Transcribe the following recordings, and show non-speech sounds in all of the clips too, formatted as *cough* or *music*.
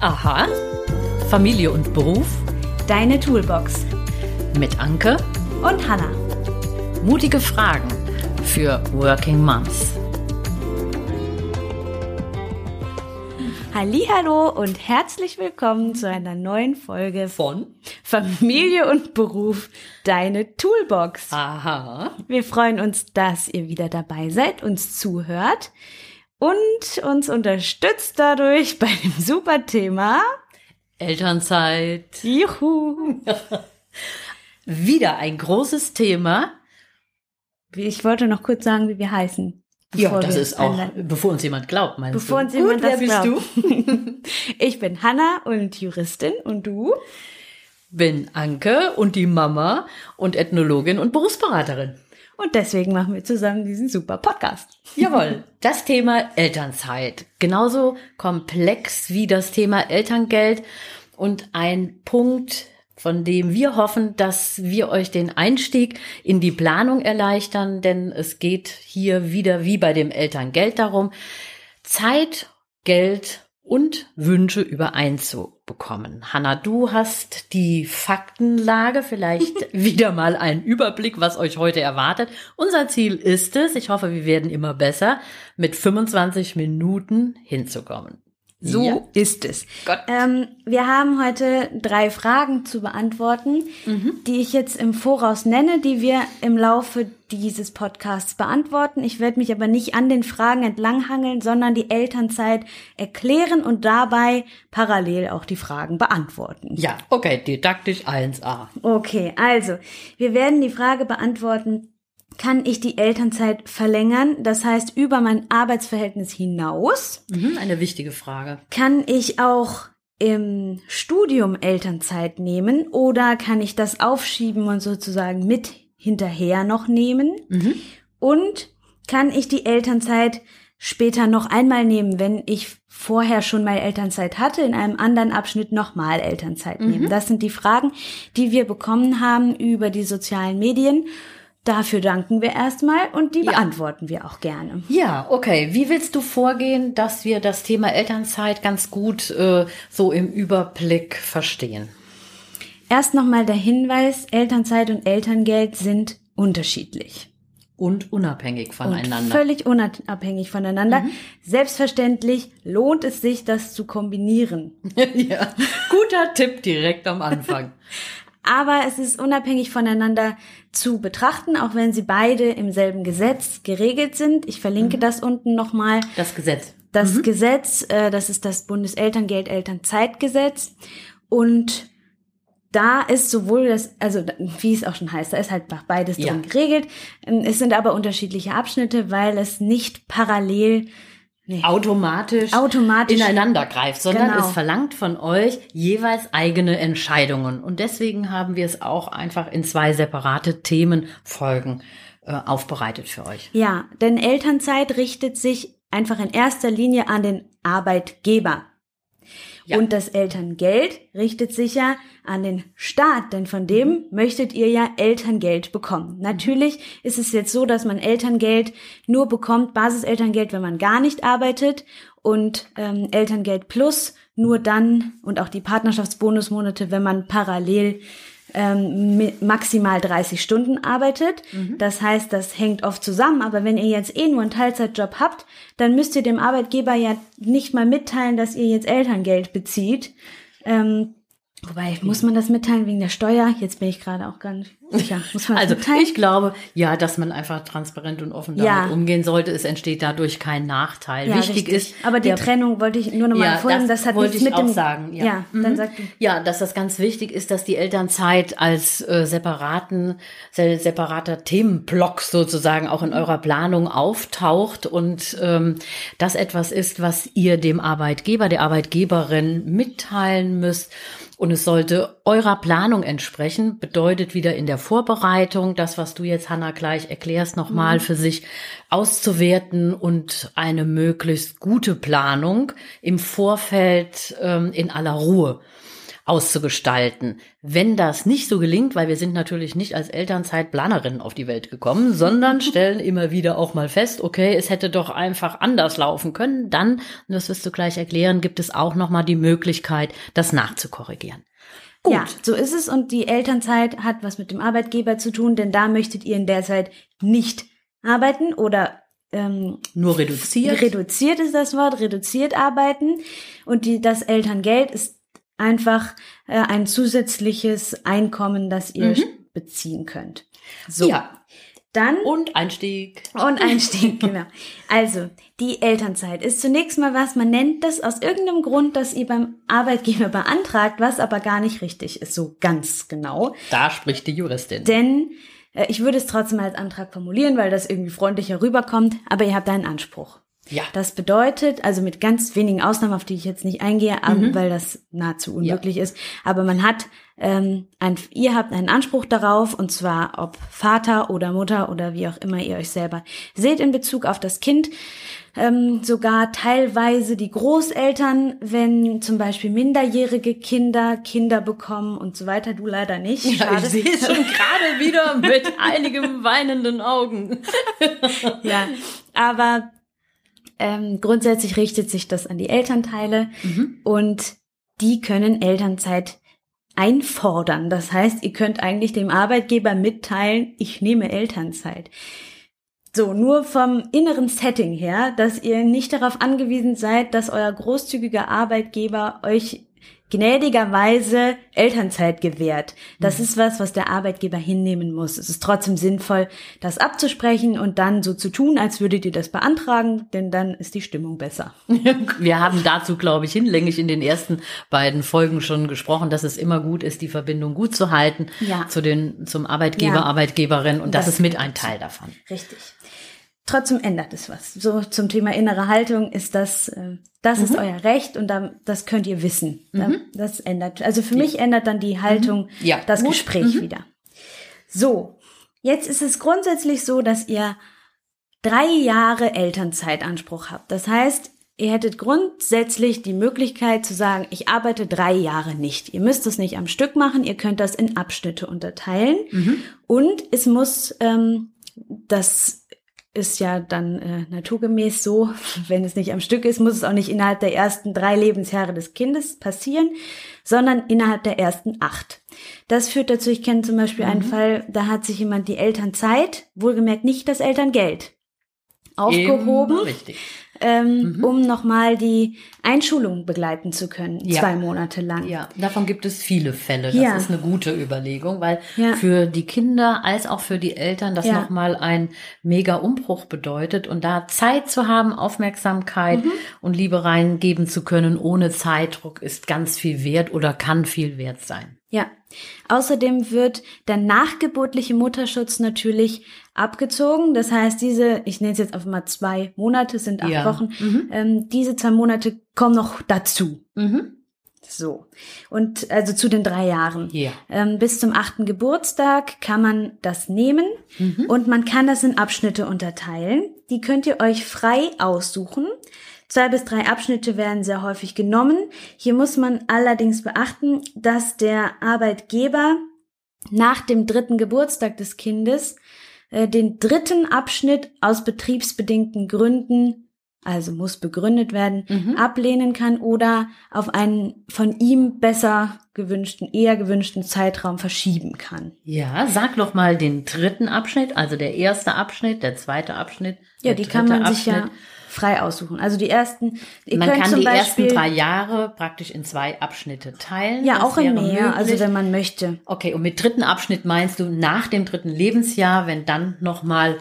Aha. Familie und Beruf Deine Toolbox mit Anke. und Hannah. Mutige Fragen für Working Moms. Hallo und herzlich willkommen zu einer neuen Folge Von? Familie und Beruf Deine Toolbox. Aha. Wir freuen uns, dass ihr wieder dabei seid, uns zuhört und uns unterstützt dadurch bei dem super Thema. Elternzeit. Juhu! *laughs* Wieder ein großes Thema. Ich wollte noch kurz sagen, wie wir heißen. Ja, bevor das ist auch, einleiten. bevor uns jemand glaubt, meinst Bevor du? uns jemand Gut, wer das bist glaubt. du? *laughs* Ich bin Hanna und Juristin und du? Bin Anke und die Mama und Ethnologin und Berufsberaterin. Und deswegen machen wir zusammen diesen super Podcast. Jawohl, das Thema Elternzeit. Genauso komplex wie das Thema Elterngeld und ein Punkt, von dem wir hoffen, dass wir euch den Einstieg in die Planung erleichtern, denn es geht hier wieder wie bei dem Elterngeld darum, Zeit, Geld und Wünsche übereinzubekommen. Hanna, du hast die Faktenlage, vielleicht *laughs* wieder mal einen Überblick, was euch heute erwartet. Unser Ziel ist es, ich hoffe, wir werden immer besser, mit 25 Minuten hinzukommen. So Ja. ist es. Gott. Ähm, wir haben heute drei Fragen zu beantworten, die ich jetzt im Voraus nenne, die wir im Laufe dieses Podcasts beantworten. Ich werde mich aber nicht an den Fragen entlanghangeln, sondern die Elternzeit erklären und dabei parallel auch die Fragen beantworten. Ja, okay, didaktisch 1a. Okay, also wir werden die Frage beantworten, kann ich die Elternzeit verlängern, das heißt über mein Arbeitsverhältnis hinaus? Mhm, eine wichtige Frage. Kann ich auch im Studium Elternzeit nehmen oder kann ich das aufschieben und sozusagen mit hinterher noch nehmen? Und kann ich die Elternzeit später noch einmal nehmen, wenn ich vorher schon mal Elternzeit hatte, in einem anderen Abschnitt nochmal Elternzeit nehmen? Das sind die Fragen, die wir bekommen haben über die sozialen Medien. Dafür danken wir erstmal und die Ja. beantworten wir auch gerne. Ja, okay. Wie willst du vorgehen, dass wir das Thema Elternzeit ganz gut äh, so im Überblick verstehen? Erst nochmal der Hinweis, Elternzeit und Elterngeld sind unterschiedlich. Und unabhängig Und voneinander. völlig unabhängig voneinander. Mhm. Selbstverständlich lohnt es sich, das zu kombinieren. *laughs* ja, guter Tipp direkt am Anfang. *laughs* Aber es ist unabhängig voneinander zu betrachten, auch wenn sie beide im selben Gesetz geregelt sind. Ich verlinke Mhm. das unten nochmal. Das Gesetz. Das Gesetz, äh, das ist das Bundeselterngeld Elternzeitgesetz. Und da ist sowohl das, also wie es auch schon heißt, da ist halt beides Ja. drin geregelt. Ähm, Es sind aber unterschiedliche Abschnitte, weil es nicht parallel Automatisch, Automatisch. ineinander greift, sondern Genau. es verlangt von euch jeweils eigene Entscheidungen. Und deswegen haben wir es auch einfach in zwei separate Themenfolgen äh, aufbereitet für euch. Ja, denn Elternzeit richtet sich einfach in erster Linie an den Arbeitgeber. Ja. Und das Elterngeld richtet sich ja an den Staat, denn von dem Mhm. möchtet ihr ja Elterngeld bekommen. Natürlich ist es jetzt so, dass man Elterngeld nur bekommt, Basiselterngeld, wenn man gar nicht arbeitet und ähm, Elterngeld plus nur dann und auch die Partnerschaftsbonusmonate, wenn man parallel ähm, maximal 30 Stunden arbeitet. Das heißt, das hängt oft zusammen. Aber wenn ihr jetzt eh nur einen Teilzeitjob habt, dann müsst ihr dem Arbeitgeber ja nicht mal mitteilen, dass ihr jetzt Elterngeld bezieht. Ähm, wobei, muss man das mitteilen wegen der Steuer? Jetzt bin ich gerade auch gar nicht sicher. *laughs* Muss man Also mitteilen? ich glaube, ja, dass man einfach transparent und offen damit Ja. umgehen sollte. Es entsteht dadurch kein Nachteil. ja, Wichtig richtig. ist, Aber die der- Trennung wollte ich nur noch mal Ja, hervorheben. das Das, hat wollte nichts ich mit auch dem sagen, ja. Ja, dann Mhm. sag du. Ja, dass das ganz wichtig ist, dass die Elternzeit als äh, separaten, se- separater Themenblock sozusagen auch in eurer Planung auftaucht und ähm, das etwas ist, was ihr dem Arbeitgeber, der Arbeitgeberin mitteilen müsst. Und es sollte eurer Planung entsprechen, bedeutet wieder in der Vorbereitung, das, was du jetzt, Hanna, gleich erklärst, nochmal für sich auszuwerten und eine möglichst gute Planung im Vorfeld ähm, in aller Ruhe auszugestalten. Wenn das nicht so gelingt, weil wir sind natürlich nicht als Elternzeitplanerinnen auf die Welt gekommen, *laughs* sondern stellen immer wieder auch mal fest, okay, es hätte doch einfach anders laufen können, dann, und das wirst du gleich erklären, gibt es auch nochmal die Möglichkeit, das nachzukorrigieren. Gut. Ja, so ist es und die Elternzeit hat was mit dem Arbeitgeber zu tun, denn da möchtet ihr in der Zeit nicht arbeiten oder ähm, nur reduziert. Reduziert ist das Wort, reduziert arbeiten und die, das Elterngeld ist einfach äh, ein zusätzliches Einkommen, das ihr mhm. beziehen könnt. So. Ja. Dann und Einstieg. Und Einstieg, *laughs* genau. Also, die Elternzeit ist zunächst mal was, man nennt das aus irgendeinem Grund, dass ihr beim Arbeitgeber beantragt, was aber gar nicht richtig ist, so ganz genau. Da spricht die Juristin. Denn äh, ich würde es trotzdem als Antrag formulieren, weil das irgendwie freundlicher rüberkommt, aber ihr habt einen Anspruch. Ja. Das bedeutet, also mit ganz wenigen Ausnahmen, auf die ich jetzt nicht eingehe, mhm. weil das nahezu unmöglich ja. ist, aber man hat, ähm, ein, ihr habt einen Anspruch darauf, und zwar ob Vater oder Mutter oder wie auch immer ihr euch selber seht in Bezug auf das Kind, ähm, sogar teilweise die Großeltern, wenn zum Beispiel minderjährige Kinder Kinder bekommen und so weiter. Du leider nicht. Ja, Schade. ich sehe schon gerade wieder mit einigem weinenden Augen. *laughs* ja, aber ähm, grundsätzlich richtet sich das an die Elternteile mhm. und die können Elternzeit einfordern. Das heißt, ihr könnt eigentlich dem Arbeitgeber mitteilen, ich nehme Elternzeit. So, nur vom inneren Setting her, dass ihr nicht darauf angewiesen seid, dass euer großzügiger Arbeitgeber euch gnädigerweise Elternzeit gewährt. Das mhm. ist was, was der Arbeitgeber hinnehmen muss. Es ist trotzdem sinnvoll, das abzusprechen und dann so zu tun, als würdet ihr das beantragen, denn dann ist die Stimmung besser. *laughs* Wir haben dazu, glaube ich, hinlänglich in den ersten beiden Folgen schon gesprochen, dass es immer gut ist, die Verbindung gut zu halten ja. zu den, zum Arbeitgeber, ja. Arbeitgeberin und das, das ist mit ein Teil davon. Richtig. Trotzdem ändert es was. So zum Thema innere Haltung ist das, äh, das mhm. ist euer Recht und dann, das könnt ihr wissen. Mhm. Das ändert, also für mich ändert dann die Haltung mhm. ja. das Gut. Gespräch mhm. wieder. So, jetzt ist es grundsätzlich so, dass ihr drei Jahre Elternzeitanspruch habt. Das heißt, ihr hättet grundsätzlich die Möglichkeit zu sagen, ich arbeite drei Jahre nicht. Ihr müsst es nicht am Stück machen, ihr könnt das in Abschnitte unterteilen. Mhm. Und es muss ähm, das ist ja dann äh, naturgemäß so, *laughs* wenn es nicht am Stück ist, muss es auch nicht innerhalb der ersten drei Lebensjahre des Kindes passieren, sondern innerhalb der ersten acht. Das führt dazu, ich kenne zum Beispiel mhm. einen Fall, da hat sich jemand die Elternzeit, wohlgemerkt nicht das Elterngeld, aufgehoben. ähm, mhm. um nochmal die Einschulung begleiten zu können, ja. zwei Monate lang. Ja, davon gibt es viele Fälle. Das ja. ist eine gute Überlegung, weil ja. für die Kinder als auch für die Eltern das ja. nochmal ein mega Umbruch bedeutet und da Zeit zu haben, Aufmerksamkeit mhm. und Liebe reingeben zu können ohne Zeitdruck ist ganz viel wert oder kann viel wert sein. Ja. Außerdem wird der nachgeburtliche Mutterschutz natürlich abgezogen. Das heißt, diese, ich nenne es jetzt einfach mal zwei Monate, sind acht ja. Wochen, mhm. ähm, diese zwei Monate kommen noch dazu. Mhm. So. Und also zu den drei Jahren. Ja. Ähm, bis zum achten Geburtstag kann man das nehmen mhm. und man kann das in Abschnitte unterteilen. Die könnt ihr euch frei aussuchen. Zwei bis drei Abschnitte werden sehr häufig genommen. Hier muss man allerdings beachten, dass der Arbeitgeber nach dem dritten Geburtstag des Kindes äh, den dritten Abschnitt aus betriebsbedingten Gründen also muss begründet werden, mhm. ablehnen kann oder auf einen von ihm besser gewünschten, eher gewünschten Zeitraum verschieben kann. Ja, sag doch mal den dritten Abschnitt, also der erste Abschnitt, der zweite Abschnitt. Ja, die kann man sich ja frei aussuchen. Also die ersten, ihr man kann die Beispiel, ersten drei Jahre praktisch in zwei Abschnitte teilen. Ja, auch in mehr, möglich. also wenn man möchte. Okay, und mit dritten Abschnitt meinst du nach dem dritten Lebensjahr, wenn dann nochmal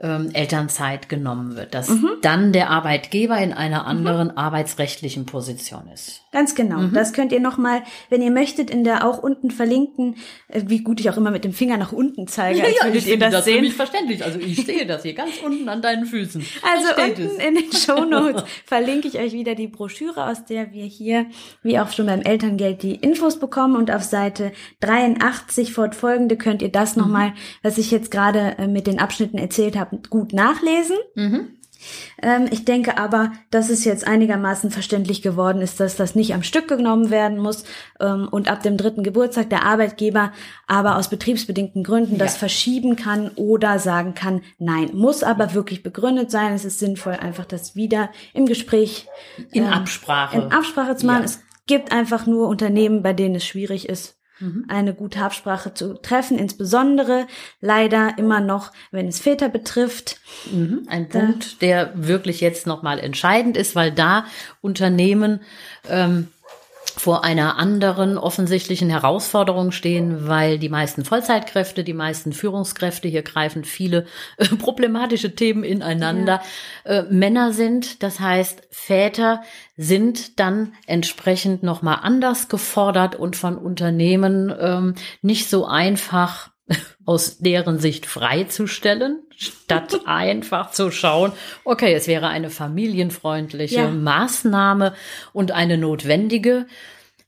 ähm, Elternzeit genommen wird, dass mhm. dann der Arbeitgeber in einer anderen mhm. arbeitsrechtlichen Position ist. Ganz genau. Mhm. Das könnt ihr nochmal, wenn ihr möchtet, in der auch unten verlinkten, äh, wie gut ich auch immer mit dem Finger nach unten zeige, *laughs* als ja, würdet ihr das, das sehen. Das ist verständlich. Also ich sehe das hier ganz unten an deinen Füßen. Also unten es. in den *laughs* Show Notes verlinke ich euch wieder die Broschüre, aus der wir hier, wie auch schon beim Elterngeld, die Infos bekommen. Und auf Seite 83 fortfolgende könnt ihr das mhm. nochmal, was ich jetzt gerade äh, mit den Abschnitten erzählt habe, gut nachlesen. Mhm. Ähm, ich denke aber, dass es jetzt einigermaßen verständlich geworden ist, dass das nicht am Stück genommen werden muss ähm, und ab dem dritten Geburtstag der Arbeitgeber aber aus betriebsbedingten Gründen das verschieben kann oder sagen kann, nein, muss aber wirklich begründet sein. Es ist sinnvoll, einfach das wieder im Gespräch in ähm, Absprache in Absprache zu machen. Ja. Es gibt einfach nur Unternehmen, bei denen es schwierig ist, Mhm. eine gute Absprache zu treffen, insbesondere leider immer noch, wenn es Väter betrifft. Mhm. Ein Punkt, der wirklich jetzt nochmal entscheidend ist, weil da Unternehmen ähm, vor einer anderen offensichtlichen Herausforderung stehen, weil die meisten Vollzeitkräfte, die meisten Führungskräfte, hier greifen viele äh, *laughs* problematische Themen ineinander, ja. äh, Männer sind. Das heißt, Väter sind dann entsprechend nochmal anders gefordert und von Unternehmen ähm, nicht so einfach *laughs* aus deren Sicht freizustellen, statt *laughs* einfach zu schauen, okay, es wäre eine familienfreundliche ja. Maßnahme und eine notwendige,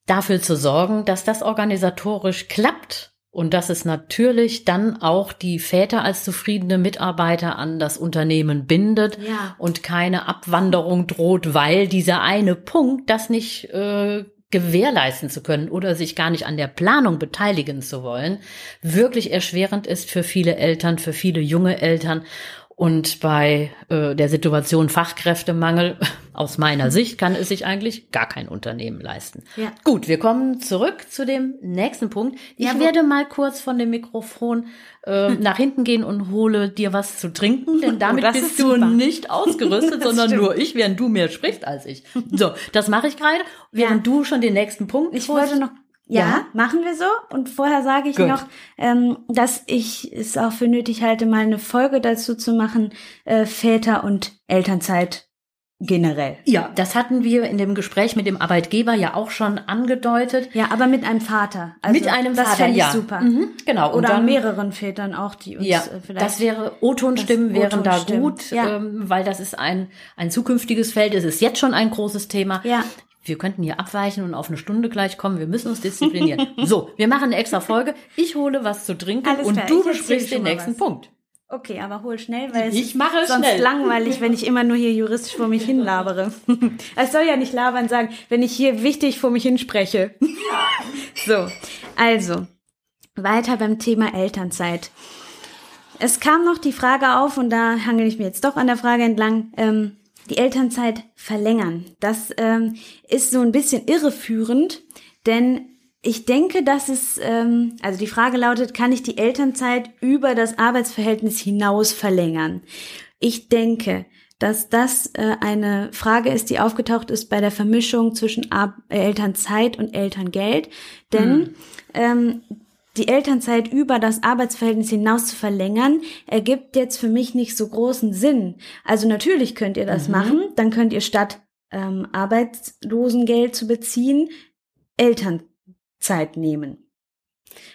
dafür zu sorgen, dass das organisatorisch klappt und dass es natürlich dann auch die Väter als zufriedene Mitarbeiter an das Unternehmen bindet ja. und keine Abwanderung droht, weil dieser eine Punkt das nicht äh, gewährleisten zu können oder sich gar nicht an der Planung beteiligen zu wollen, wirklich erschwerend ist für viele Eltern, für viele junge Eltern. Und bei äh, der Situation Fachkräftemangel, aus meiner Sicht, kann es sich eigentlich gar kein Unternehmen leisten. Ja. Gut, wir kommen zurück zu dem nächsten Punkt. Ich ja, werde mal kurz von dem Mikrofon äh, nach hinten gehen und hole dir was zu trinken, denn *laughs* oh, damit oh, bist du nicht ausgerüstet, *laughs* sondern stimmt. nur ich, während du mehr sprichst als ich. So, das mache ich gerade, während ja. du schon den nächsten Punkt. Ich wollte noch ja, ja, machen wir so. Und vorher sage ich Gut. noch, ähm, dass ich es auch für nötig halte, mal eine Folge dazu zu machen, äh, Väter und Elternzeit generell. Ja, das hatten wir in dem Gespräch mit dem Arbeitgeber ja auch schon angedeutet. Ja, aber mit einem Vater. Also mit einem das Vater, ja. super. Mhm, genau. Oder dann, mehreren Vätern auch, die uns ja, äh, vielleicht. Das wäre O-Tonstimmen wären da gut, ja. ähm, weil das ist ein ein zukünftiges Feld. Es ist jetzt schon ein großes Thema. Ja wir könnten hier abweichen und auf eine Stunde gleich kommen. Wir müssen uns disziplinieren. so, wir machen eine extra Folge. Ich hole was zu trinken Alles und klar, du besprichst den nächsten was. Punkt. Okay, aber hol schnell, weil ich es mache sonst schnell. langweilig, wenn ich immer nur hier juristisch vor mich hin labere. *laughs* es soll ja nicht labern sagen, wenn ich hier wichtig vor mich hinspreche. *laughs* so, also, weiter beim Thema Elternzeit. Es kam noch die Frage auf, und da hangel ich mir jetzt doch an der Frage entlang, ähm, die Elternzeit verlängern. Das ähm, ist so ein bisschen irreführend, denn ich denke, dass es, ähm, also die Frage lautet, kann ich die Elternzeit über das Arbeitsverhältnis hinaus verlängern? Ich denke, dass das äh, eine Frage ist, die aufgetaucht ist bei der Vermischung zwischen Ar Elternzeit und Elterngeld. Denn mhm. ähm, die Elternzeit über das Arbeitsverhältnis hinaus zu verlängern, ergibt jetzt für mich nicht so großen Sinn. Also natürlich könnt ihr das mhm. machen, dann könnt ihr statt ähm, Arbeitslosengeld zu beziehen, Elternzeit nehmen.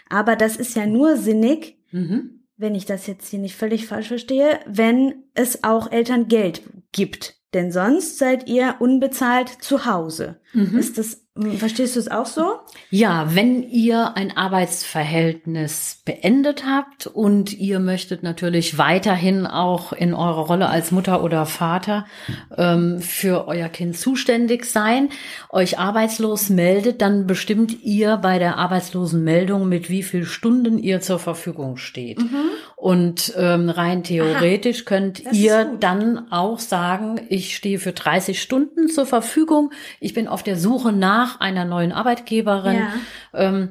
Aber das ist ja nur sinnig, mhm. wenn ich das jetzt hier nicht völlig falsch verstehe, wenn es auch Elterngeld gibt. Denn sonst seid ihr unbezahlt zu Hause. Mhm. Ist das Verstehst du es auch so? Ja, wenn ihr ein Arbeitsverhältnis beendet habt und ihr möchtet natürlich weiterhin auch in eurer Rolle als Mutter oder Vater ähm, für euer Kind zuständig sein, euch arbeitslos meldet, dann bestimmt ihr bei der Arbeitslosenmeldung, mit wie viel Stunden ihr zur Verfügung steht. Mhm. Und ähm, rein theoretisch Aha, könnt ihr dann auch sagen, ich stehe für 30 Stunden zur Verfügung. Ich bin auf der Suche nach einer neuen Arbeitgeberin. Ja. Ähm,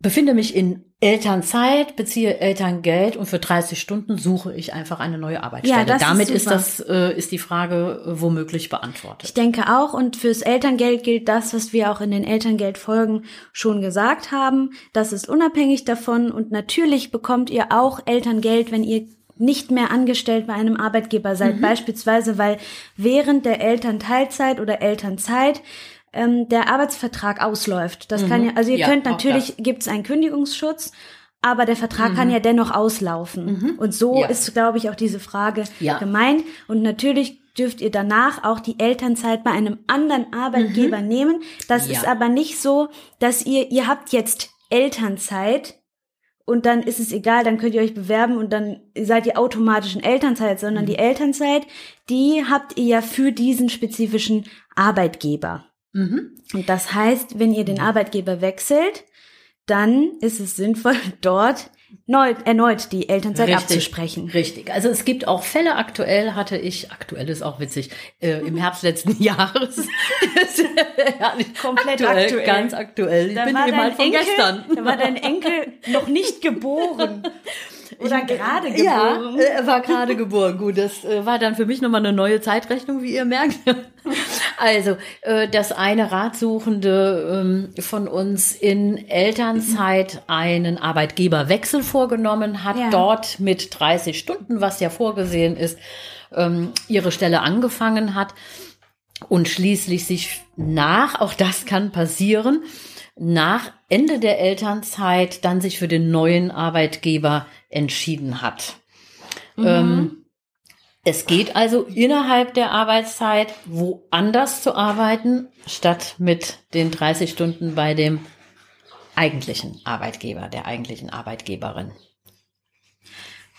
befinde mich in Elternzeit, beziehe Elterngeld und für 30 Stunden suche ich einfach eine neue Arbeitsstelle. Ja, Damit ist, ist, das äh, ist die Frage äh, womöglich beantwortet. Ich denke auch und fürs Elterngeld gilt das, was wir auch in den Elterngeldfolgen schon gesagt haben. Das ist unabhängig davon und natürlich bekommt ihr auch Elterngeld, wenn ihr nicht mehr angestellt bei einem Arbeitgeber seid, mhm. beispielsweise weil während der Elternteilzeit oder Elternzeit ähm, der Arbeitsvertrag ausläuft. Das mhm. kann ja, also ihr ja, könnt natürlich, gibt es einen Kündigungsschutz, aber der Vertrag mhm. kann ja dennoch auslaufen. Mhm. Und so ja. ist, glaube ich, auch diese Frage ja. gemeint. Und natürlich dürft ihr danach auch die Elternzeit bei einem anderen Arbeitgeber mhm. nehmen. Das ist aber nicht so, dass ihr, ihr habt jetzt Elternzeit und dann ist es egal, dann könnt ihr euch bewerben und dann seid ihr automatisch in Elternzeit, sondern Mhm. die Elternzeit, die habt ihr ja für diesen spezifischen Arbeitgeber. Mhm. Und das heißt, wenn ihr den Arbeitgeber wechselt, dann ist es sinnvoll, *laughs* dort neu, erneut die Elternzeit Richtig. abzusprechen. Richtig. Also es gibt auch Fälle, aktuell hatte ich, aktuell ist auch witzig, äh, im Herbst letzten *laughs* Jahres. ja, Komplett aktuell, aktuell. Ganz aktuell. Ich Da bin war jemand dein von Enkel, gestern. Da war dein Enkel noch nicht geboren. *laughs* Oder gerade geboren. Ja, war gerade geboren. Gut, das äh, war dann für mich nochmal eine neue Zeitrechnung, wie ihr merkt. Also, äh, dass eine Ratsuchende ähm, von uns in Elternzeit einen Arbeitgeberwechsel vorgenommen hat, Ja. dort mit 30 Stunden, was ja vorgesehen ist, ähm, ihre Stelle angefangen hat und schließlich sich nach, auch das kann passieren, nach Ende der Elternzeit dann sich für den neuen Arbeitgeber entschieden hat. Ähm, es geht also innerhalb der Arbeitszeit woanders zu arbeiten, statt mit den 30 Stunden bei dem eigentlichen Arbeitgeber, der eigentlichen Arbeitgeberin.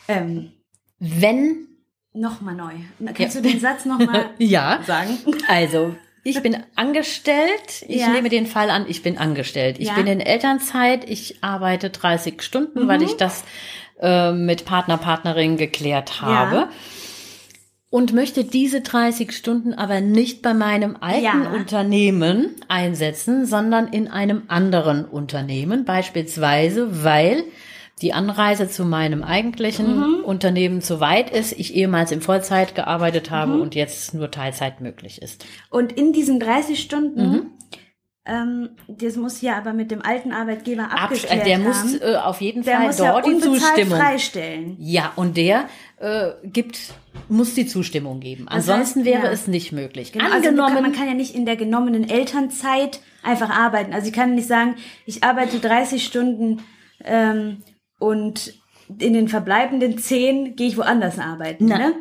Ähm, Wenn nochmal neu. Kannst Ja. du den Satz nochmal *laughs* ja, sagen? Also, ich bin angestellt. Ich Ja. nehme den Fall an, ich bin angestellt. Ich Ja. bin in Elternzeit. Ich arbeite 30 Stunden, weil Mhm. ich das äh, mit Partner, Partnerin geklärt habe. Ja. Und möchte diese 30 Stunden aber nicht bei meinem alten Ja. Unternehmen einsetzen, sondern in einem anderen Unternehmen. Beispielsweise, weil die Anreise zu meinem eigentlichen Mhm. Unternehmen zu weit ist, ich ehemals in Vollzeit gearbeitet habe Mhm. und jetzt nur Teilzeit möglich ist. Und in diesen 30 Stunden, Mhm. Ähm, das muss ja aber mit dem alten Arbeitgeber Abs- abgeklärt äh, der haben. muss äh, auf jeden der Fall muss ja dort die Zustimmung. freistellen. Ja, und der äh, gibt, muss die Zustimmung geben. Das Ansonsten heißt, wäre ja. es nicht möglich. Genau, also Angenommen, kann, man kann ja nicht in der genommenen Elternzeit einfach arbeiten. Also ich kann nicht sagen, ich arbeite 30 Stunden ähm, und in den verbleibenden 10 gehe ich woanders arbeiten. Na. Ne?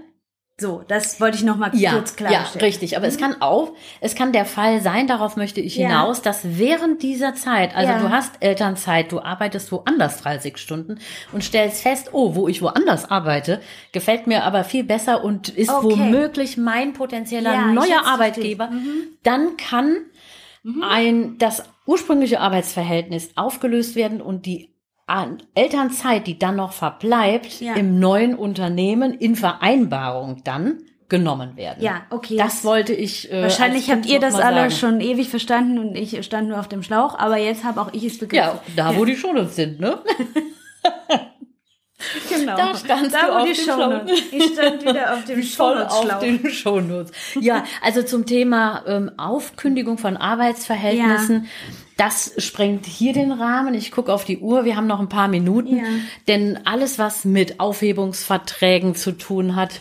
So, das wollte ich noch mal ja, kurz ja, klarstellen. richtig. Aber es kann auch, es kann der Fall sein, darauf möchte ich Ja. hinaus, dass während dieser Zeit, also Ja. du hast Elternzeit, du arbeitest woanders 30 Stunden und stellst fest, oh, wo ich woanders arbeite, gefällt mir aber viel besser und ist Okay. womöglich mein potenzieller Ja, neuer Arbeitgeber. Mhm. dann kann ein, das ursprüngliche Arbeitsverhältnis aufgelöst werden und die Elternzeit, die dann noch verbleibt, Ja. im neuen Unternehmen in Vereinbarung dann genommen werden. Ja, okay. Das wollte ich. Äh, Wahrscheinlich habt ihr das alle sagen. schon ewig verstanden und ich stand nur auf dem Schlauch, aber jetzt habe auch ich es begriffen. Ja, da wo die Shownotes sind, ne? *laughs* *laughs* genau. Da standst da, du auf dem Shownotes. *laughs* Ich stand wieder auf dem *laughs* Voll auf den Shownotes. Ja, also zum Thema ähm, Aufkündigung von Arbeitsverhältnissen. Das sprengt hier den Rahmen. Ich gucke auf die Uhr. Wir haben noch ein paar Minuten. Ja. Denn alles, was mit Aufhebungsverträgen zu tun hat,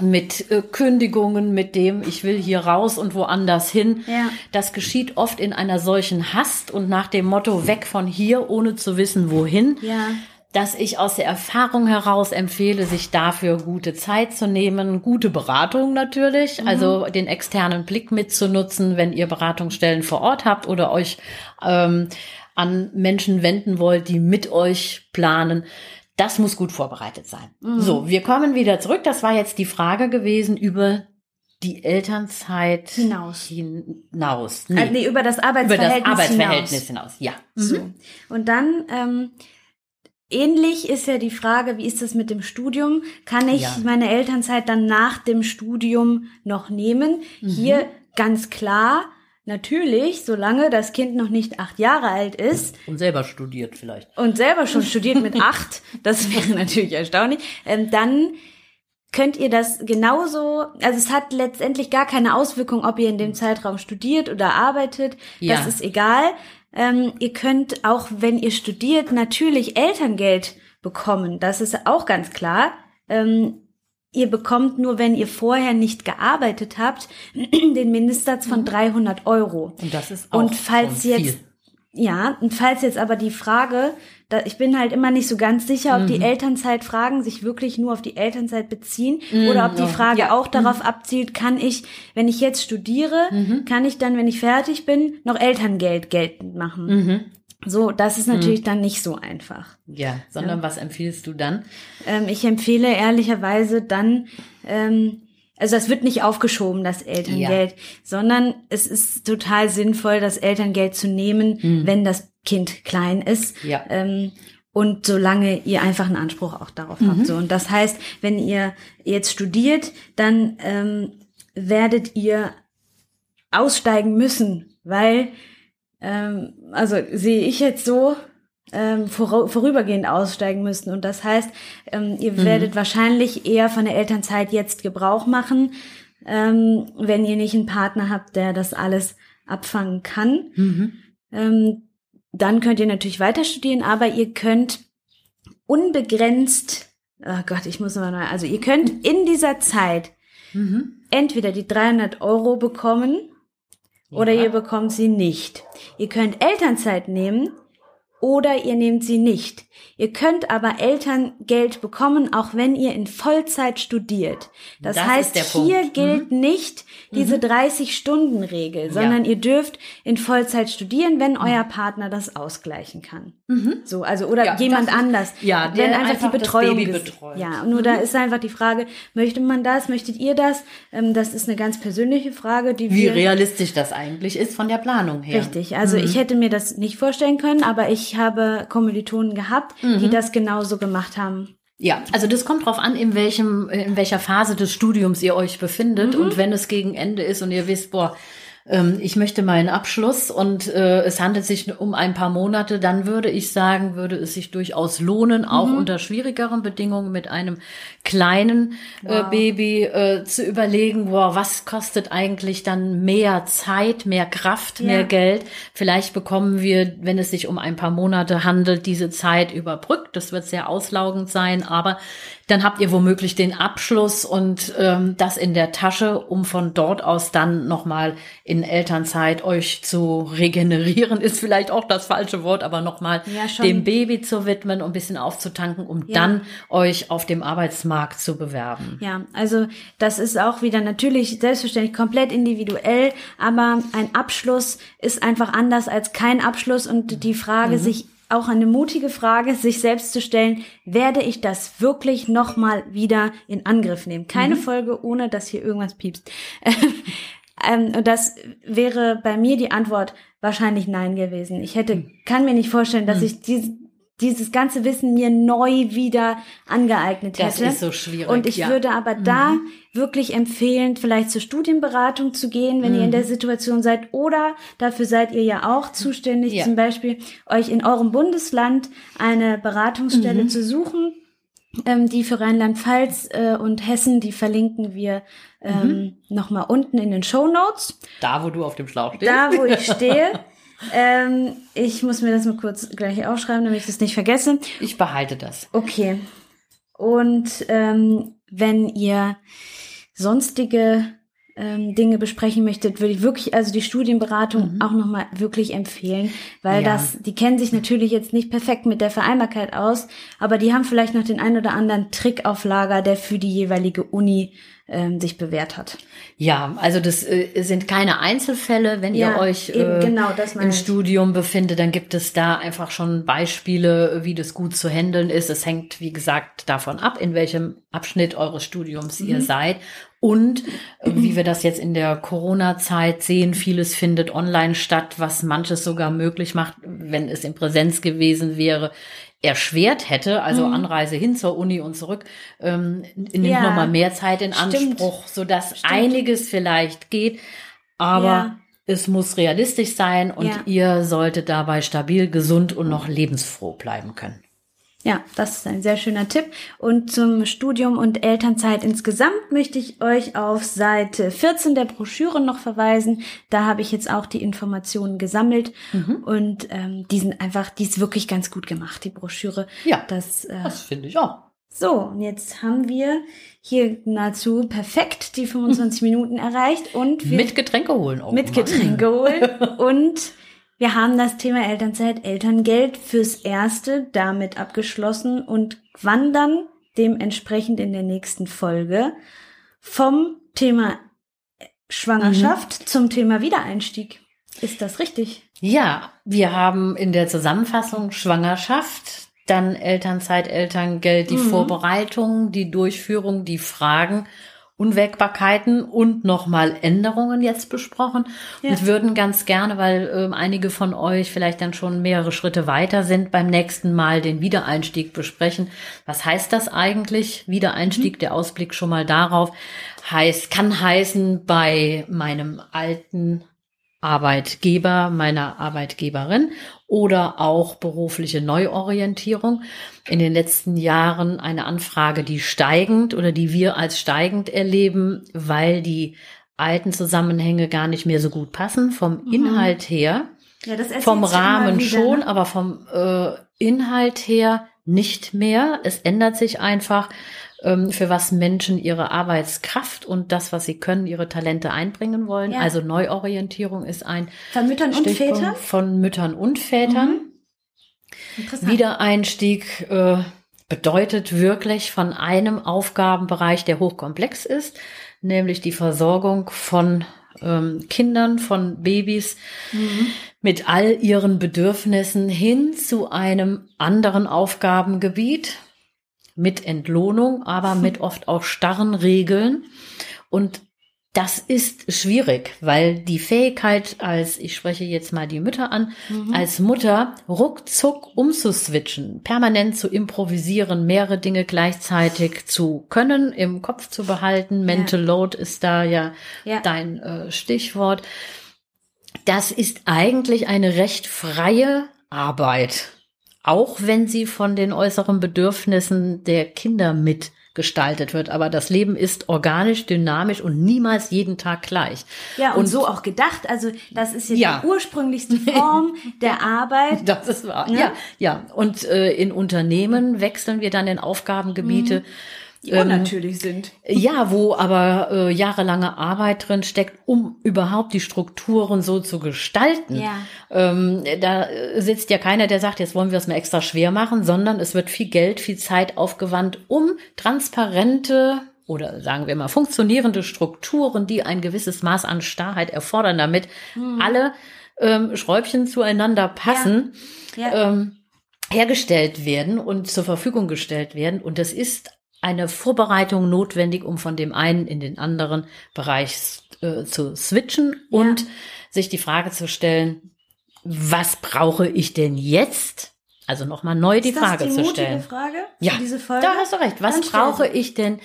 mit äh, Kündigungen, mit dem ich will hier raus und woanders hin. Ja. Das geschieht oft in einer solchen Hast und nach dem Motto weg von hier, ohne zu wissen wohin. Ja. Dass ich aus der Erfahrung heraus empfehle, sich dafür gute Zeit zu nehmen, gute Beratung natürlich, Mhm. also den externen Blick mitzunutzen, wenn ihr Beratungsstellen vor Ort habt oder euch ähm, an Menschen wenden wollt, die mit euch planen. Das muss gut vorbereitet sein. Mhm. So, wir kommen wieder zurück. Das war jetzt die Frage gewesen über die Elternzeit Hinaus. hinaus. Nee. Nee, nee, über das über Arbeitsverhältnis, das Arbeitsverhältnis hinaus. hinaus. Ja. So. Und dann ähm, ähnlich ist ja die Frage, wie ist das mit dem Studium? Kann ich Ja. meine Elternzeit dann nach dem Studium noch nehmen? Mhm. Hier ganz klar, natürlich, solange das Kind noch nicht acht Jahre alt ist Und selber studiert vielleicht. und selber schon *laughs* studiert mit acht, das wäre natürlich erstaunlich, ähm, dann könnt ihr das genauso, also es hat letztendlich gar keine Auswirkung, ob ihr in dem Zeitraum studiert oder arbeitet, Ja. das ist egal. Ähm, ihr könnt auch, wenn ihr studiert, natürlich Elterngeld bekommen, das ist auch ganz klar. Ähm, ihr bekommt nur, wenn ihr vorher nicht gearbeitet habt, *clears throat* den Mindestsatz von 300 Euro. Und das ist auch Und falls jetzt, viel. ja, und falls jetzt aber die Frage, da, ich bin halt immer nicht so ganz sicher, ob die Mhm. Elternzeitfragen sich wirklich nur auf die Elternzeit beziehen oder ob die Frage ja. auch darauf abzielt, kann ich, wenn ich jetzt studiere, Mhm. kann ich dann, wenn ich fertig bin, noch Elterngeld geltend machen. Mhm. So, das ist natürlich dann nicht so einfach. Ja, sondern was empfiehlst du dann? Ähm, ich empfehle ehrlicherweise dann, ähm, also das wird nicht aufgeschoben, das Elterngeld, sondern es ist total sinnvoll, das Elterngeld zu nehmen, wenn das Kind klein ist. Ja. Ähm, und solange ihr einfach einen Anspruch auch darauf habt. So. Und das heißt, wenn ihr jetzt studiert, dann ähm, werdet ihr aussteigen müssen, weil, ähm, also sehe ich jetzt so, ähm, vor, vorübergehend aussteigen müssen. Und das heißt, ähm, ihr werdet wahrscheinlich eher von der Elternzeit jetzt Gebrauch machen, ähm, wenn ihr nicht einen Partner habt, der das alles abfangen kann. Ähm, dann könnt ihr natürlich weiter studieren, aber ihr könnt unbegrenzt, oh Gott, ich muss nochmal neu, also ihr könnt in dieser Zeit entweder die 300 Euro bekommen oder Ja. ihr bekommt sie nicht. Ihr könnt Elternzeit nehmen oder ihr nehmt sie nicht. Ihr könnt aber Elterngeld bekommen, auch wenn ihr in Vollzeit studiert. Das, Das heißt, hier Punkt. gilt nicht diese 30-Stunden-Regel, sondern ihr dürft in Vollzeit studieren, wenn euer Partner das ausgleichen kann. So, also oder Ja, jemand das anders. ja, der wenn einfach, einfach die das Betreuung Baby ges- betreut. Ja, nur da ist einfach die Frage, möchte man das, möchtet ihr das? Ähm, das ist eine ganz persönliche Frage, die Wie wir realistisch das eigentlich ist von der Planung her. Richtig, also Mhm. ich hätte mir das nicht vorstellen können, aber ich habe Kommilitonen gehabt, Mhm. die das genauso gemacht haben. Ja, also das kommt drauf an, in welchem, in welcher Phase des Studiums ihr euch befindet. Und wenn es gegen Ende ist und ihr wisst, boah, ich möchte meinen Abschluss und äh, es handelt sich um ein paar Monate, dann würde ich sagen, würde es sich durchaus lohnen, auch unter schwierigeren Bedingungen mit einem kleinen äh, Baby äh, zu überlegen, boah, was kostet eigentlich dann mehr Zeit, mehr Kraft, Ja. mehr Geld? Vielleicht bekommen wir, wenn es sich um ein paar Monate handelt, diese Zeit überbrückt. Das wird sehr auslaugend sein, aber dann habt ihr womöglich den Abschluss und ähm, das in der Tasche, um von dort aus dann nochmal in Elternzeit euch zu regenerieren, ist vielleicht auch das falsche Wort, aber nochmal Ja, schon. dem Baby zu widmen und ein bisschen aufzutanken, um Ja. dann euch auf dem Arbeitsmarkt zu bewerben. Ja, also das ist auch wieder natürlich selbstverständlich komplett individuell, aber ein Abschluss ist einfach anders als kein Abschluss und die Frage sich auch eine mutige Frage, sich selbst zu stellen, werde ich das wirklich nochmal wieder in Angriff nehmen? Keine Folge, ohne dass hier irgendwas piepst. *laughs* Ähm, und das wäre bei mir die Antwort wahrscheinlich nein gewesen. Ich hätte, kann mir nicht vorstellen, dass ich dies, dieses ganze Wissen mir neu wieder angeeignet Das hätte. ist so schwierig, Und ich ja. würde aber da wirklich empfehlen, vielleicht zur Studienberatung zu gehen, wenn ihr in der Situation seid. Oder dafür seid ihr ja auch zuständig, Ja. zum Beispiel euch in eurem Bundesland eine Beratungsstelle zu suchen. Ähm, die für Rheinland-Pfalz äh, und Hessen, die verlinken wir ähm, nochmal unten in den Show Notes. Da, wo du auf dem Schlauch stehst. Da, wo ich *laughs* stehe. ähm, ich muss mir das mal kurz gleich aufschreiben, damit ich das nicht vergesse. Ich behalte das. Okay. Und ähm, wenn ihr sonstige ähm, Dinge besprechen möchtet, würde ich wirklich also die Studienberatung auch nochmal wirklich empfehlen, weil Mhm. Ja. das, die kennen sich natürlich jetzt nicht perfekt mit der Vereinbarkeit aus, aber die haben vielleicht noch den ein oder anderen Trick auf Lager, der für die jeweilige Uni ähm, sich bewährt hat. Ja, also das äh, sind keine Einzelfälle. Wenn Ja, ihr euch eben, äh, genau, das meine im ich. Studium befindet, dann gibt es da einfach schon Beispiele, wie das gut zu handeln ist. Es hängt, wie gesagt, davon ab, in welchem Abschnitt eures Studiums Mhm. ihr seid. Und äh, wie wir das jetzt in der Corona-Zeit sehen, vieles findet online statt, was manches sogar möglich macht, wenn es in Präsenz gewesen wäre, erschwert hätte, also Anreise hin zur Uni und zurück, ähm, nimmt Mhm. Ja. nochmal mehr Zeit in Stimmt. Anspruch, sodass einiges vielleicht geht, aber Ja. es muss realistisch sein und Ja. ihr solltet dabei stabil, gesund und noch lebensfroh bleiben können. Ja, das ist ein sehr schöner Tipp. Und zum Studium und Elternzeit insgesamt möchte ich euch auf Seite 14 der Broschüre noch verweisen. Da habe ich jetzt auch die Informationen gesammelt Mhm. und ähm, die sind einfach, die ist wirklich ganz gut gemacht, die Broschüre. Ja, Das, äh, das finde ich auch. so, und jetzt haben wir hier nahezu perfekt die 25 *laughs* Minuten erreicht und wir Mit Getränke holen auch. mit immer. Getränke holen. *laughs* Und wir haben das Thema Elternzeit, Elterngeld fürs Erste damit abgeschlossen und wandern dementsprechend in der nächsten Folge vom Thema Schwangerschaft zum Thema Wiedereinstieg. Ist das richtig? Ja, wir haben in der Zusammenfassung Schwangerschaft, dann Elternzeit, Elterngeld, die Mhm. Vorbereitung, die Durchführung, die Fragen, Unwägbarkeiten und nochmal Änderungen jetzt besprochen. Ja. Und würden ganz gerne, weil ähm, einige von euch vielleicht dann schon mehrere Schritte weiter sind, beim nächsten Mal den Wiedereinstieg besprechen. Was heißt das eigentlich? Wiedereinstieg, der Ausblick schon mal darauf, heißt, kann heißen, bei meinem alten Arbeitgeber, meiner Arbeitgeberin oder auch berufliche Neuorientierung. In den letzten Jahren eine Anfrage, die steigend oder die wir als steigend erleben, weil die alten Zusammenhänge gar nicht mehr so gut passen vom Inhalt her. Ja, Vom Rahmen wieder, schon, ne? aber vom äh, Inhalt her nicht mehr. Es ändert sich einfach, für was Menschen ihre Arbeitskraft und das, was sie können, ihre Talente einbringen wollen. Ja. Also Neuorientierung ist ein Von Müttern und Stichpunkt Vätern? von Müttern und Vätern. Interessant. Wiedereinstieg äh, bedeutet wirklich von einem Aufgabenbereich, der hochkomplex ist, nämlich die Versorgung von ähm, Kindern, von Babys mit all ihren Bedürfnissen hin zu einem anderen Aufgabengebiet mit Entlohnung, aber *laughs* mit oft auch starren Regeln. Und das ist schwierig, weil die Fähigkeit als, ich spreche jetzt mal die Mütter an, als Mutter ruckzuck umzuswitchen, permanent zu improvisieren, mehrere Dinge gleichzeitig zu können, im Kopf zu behalten. Mental Load ist da ja, Ja. dein äh, Stichwort. Das ist eigentlich eine recht freie Arbeit, auch wenn sie von den äußeren Bedürfnissen der Kinder mitgestaltet wird. Aber das Leben ist organisch, dynamisch und niemals jeden Tag gleich. Ja, und, Und- so auch gedacht. Also das ist jetzt Ja. die ursprünglichste Form *laughs* der Arbeit. *laughs* Das ist wahr. Ja. Ja, ja. Und äh, in Unternehmen wechseln wir dann in Aufgabengebiete. Die ähm, unnatürlich sind. Ja, wo aber äh, jahrelange Arbeit drin steckt, um überhaupt die Strukturen so zu gestalten. Ja. Ähm, da sitzt ja keiner, der sagt, jetzt wollen wir es mal extra schwer machen, sondern es wird viel Geld, viel Zeit aufgewandt, um transparente oder sagen wir mal funktionierende Strukturen, die ein gewisses Maß an Starrheit erfordern, damit Hm. alle ähm, Schräubchen zueinander passen Ja. ähm, hergestellt werden und zur Verfügung gestellt werden. Und es ist eine Vorbereitung notwendig, um von dem einen in den anderen Bereich äh, zu switchen und sich die Frage zu stellen, was brauche ich denn jetzt? Also nochmal neu die ist Frage das die zu mutige stellen. Frage Ja, da hast du recht. Was Dann brauche sie. ich denn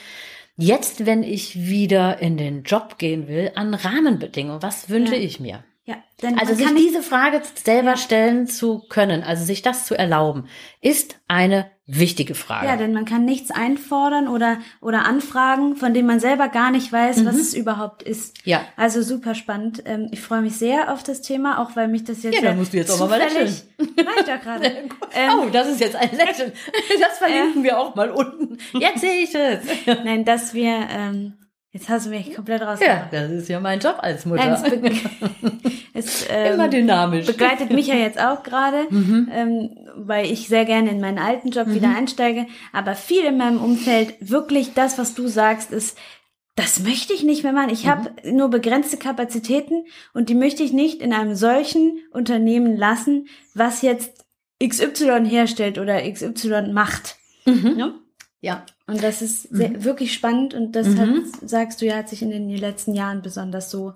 jetzt, wenn ich wieder in den Job gehen will, an Rahmenbedingungen? Was wünsche Ja. ich mir? Ja, Also sich diese Frage selber stellen zu können, also sich das zu erlauben, ist eine wichtige Frage. ja, denn man kann nichts einfordern oder oder anfragen, von dem man selber gar nicht weiß, was es überhaupt ist. Mhm. Ja. Also super spannend. Ähm, ich freue mich sehr auf das Thema, auch weil mich das jetzt Ja, da musst du jetzt auch mal. Mach ich doch gerade. *laughs* ähm, oh, das ist jetzt ein Lächeln. *laughs* Das verlinken wir auch mal unten. Jetzt sehe ich es. Nein, dass wir ähm, jetzt hast du mich komplett Ja, rausgebracht. das ist ja mein Job als Nein, es, Mutter. *laughs* es ähm, Immer dynamisch. begleitet mich ja jetzt auch gerade, *laughs* Mhm. ähm, weil ich sehr gerne in meinen alten Job wieder einsteige. Aber viel in meinem Umfeld, wirklich das, was du sagst, ist, das möchte ich nicht mehr machen. Ich habe Mhm. nur begrenzte Kapazitäten und die möchte ich nicht in einem solchen Unternehmen lassen, was jetzt XY herstellt oder XY macht. Mhm. Ne? Ja, Und das ist sehr, wirklich spannend und das Mhm. hat, sagst du ja, hat sich in den letzten Jahren besonders so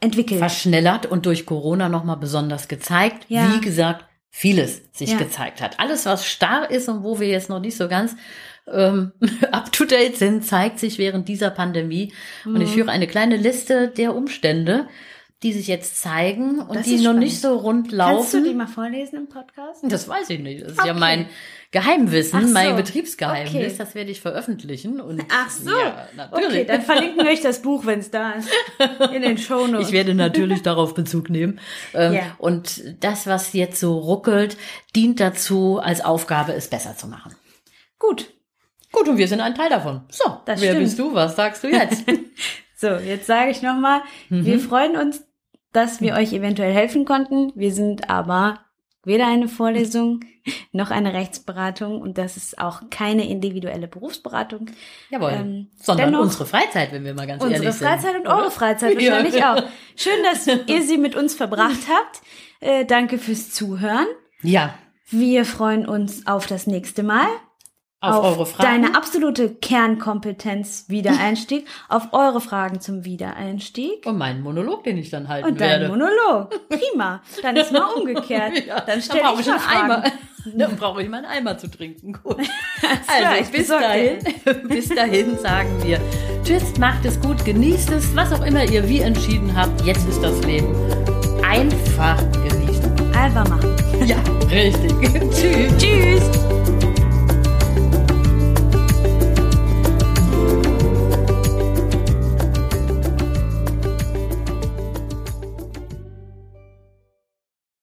entwickelt. verschnellert und durch Corona nochmal besonders gezeigt. Ja. Wie gesagt, vieles sich Ja. gezeigt hat. Alles, was starr ist und wo wir jetzt noch nicht so ganz ähm, *laughs* up to date sind, zeigt sich während dieser Pandemie. Und Mhm. ich führe eine kleine Liste der Umstände, die sich jetzt zeigen und Das die noch spannend. nicht so rund Kannst du die laufen. mal vorlesen im Podcast? Das weiß ich nicht. Das ist ja Okay. mein Geheimwissen, so. mein Betriebsgeheimnis. Okay. Das werde ich veröffentlichen. Und Ach so. Ja, natürlich. Okay, dann verlinken wir euch das Buch, wenn es da ist. In den Shownotes. *laughs* Ich werde natürlich darauf Bezug nehmen. Ähm, Ja. Und das, was jetzt so ruckelt, dient dazu, als Aufgabe es besser zu machen. Gut. Gut, und wir sind ein Teil davon. So, Das wer stimmt. bist du? Was sagst du jetzt? *laughs* So, jetzt sage ich nochmal, Mhm. wir freuen uns, dass wir euch eventuell helfen konnten. Wir sind aber weder eine Vorlesung *laughs* noch eine Rechtsberatung und das ist auch keine individuelle Berufsberatung. Jawohl. Ähm, Sondern unsere Freizeit, wenn wir mal ganz Unsere ehrlich sind. Freizeit und oder? eure Freizeit *laughs* Ja. wahrscheinlich auch. Schön, dass *laughs* ihr sie mit uns verbracht habt. Äh, danke fürs Zuhören. Ja, Wir freuen uns auf das nächste Mal. Auf, eure Fragen. deine absolute Kernkompetenz Wiedereinstieg, *laughs* auf eure Fragen zum Wiedereinstieg und meinen Monolog, den ich dann halten und werde. dein Monolog. *laughs* Prima. Dann ist mal umgekehrt. *laughs* Ja, Dann stell brauche ich ich mal einen Eimer. Dann brauche ich mal einen Eimer zu trinken. Gut. Also ich bis dahin, bis dahin sagen wir Tschüss, macht es gut, genießt es, was auch immer ihr wie entschieden habt. Jetzt ist das Leben einfach genießen. Einfach machen. Ja, richtig. Tschüss. Tschüss.